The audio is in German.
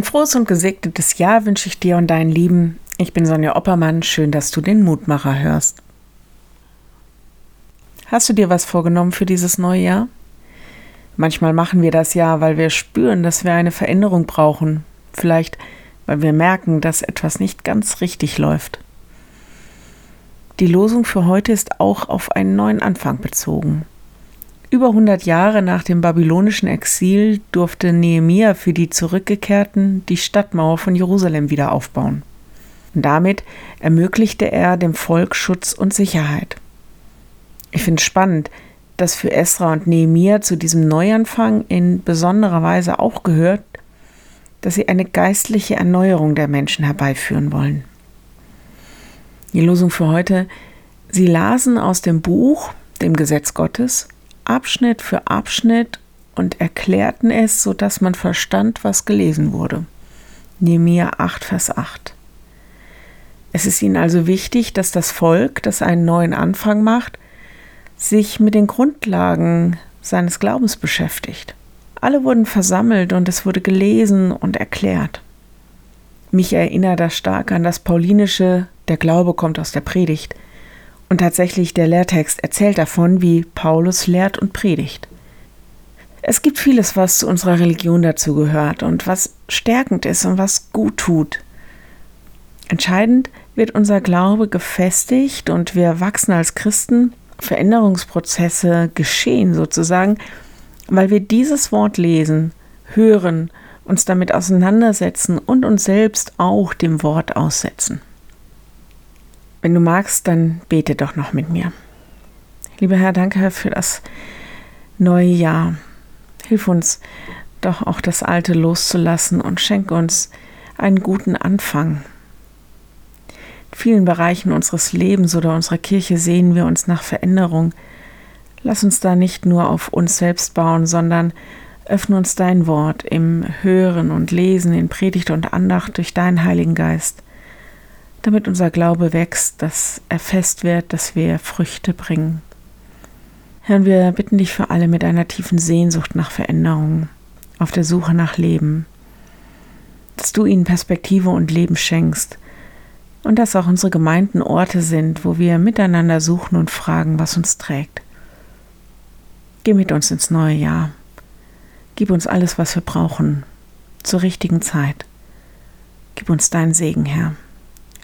Ein frohes und gesegnetes Jahr wünsche ich dir und deinen Lieben. Ich bin Sonja Oppermann. Schön, dass du den Mutmacher hörst. Hast du dir was vorgenommen für dieses neue Jahr? Manchmal machen wir das ja, weil wir spüren, dass wir eine Veränderung brauchen. Vielleicht, weil wir merken, dass etwas nicht ganz richtig läuft. Die Losung für heute ist auch auf einen neuen Anfang bezogen. Über 100 Jahre nach dem babylonischen Exil durfte Nehemia für die Zurückgekehrten die Stadtmauer von Jerusalem wieder aufbauen. Und damit ermöglichte er dem Volk Schutz und Sicherheit. Ich finde es spannend, dass für Esra und Nehemia zu diesem Neuanfang in besonderer Weise auch gehört, dass sie eine geistliche Erneuerung der Menschen herbeiführen wollen. Die Losung für heute, sie lasen aus dem Buch, dem Gesetz Gottes, Abschnitt für Abschnitt und erklärten es, sodass man verstand, was gelesen wurde. Nehemiah 8, Vers 8. Es ist ihnen also wichtig, dass das Volk, das einen neuen Anfang macht, sich mit den Grundlagen seines Glaubens beschäftigt. Alle wurden versammelt und es wurde gelesen und erklärt. Mich erinnert das stark an das Paulinische, der Glaube kommt aus der Predigt. Und tatsächlich, der Lehrtext erzählt davon, wie Paulus lehrt und predigt. Es gibt vieles, was zu unserer Religion dazugehört und was stärkend ist und was gut tut. Entscheidend wird unser Glaube gefestigt und wir wachsen als Christen, Veränderungsprozesse geschehen sozusagen, weil wir dieses Wort lesen, hören, uns damit auseinandersetzen und uns selbst auch dem Wort aussetzen. Wenn du magst, dann bete doch noch mit mir. Lieber Herr, danke für das neue Jahr. Hilf uns doch auch das Alte loszulassen und schenk uns einen guten Anfang. In vielen Bereichen unseres Lebens oder unserer Kirche sehen wir uns nach Veränderung. Lass uns da nicht nur auf uns selbst bauen, sondern öffne uns dein Wort im Hören und Lesen, in Predigt und Andacht durch deinen Heiligen Geist damit unser Glaube wächst, dass er fest wird, dass wir Früchte bringen. Herr, wir bitten dich für alle mit einer tiefen Sehnsucht nach Veränderung, auf der Suche nach Leben, dass du ihnen Perspektive und Leben schenkst und dass auch unsere Gemeinden Orte sind, wo wir miteinander suchen und fragen, was uns trägt. Geh mit uns ins neue Jahr. Gib uns alles, was wir brauchen, zur richtigen Zeit. Gib uns deinen Segen, Herr.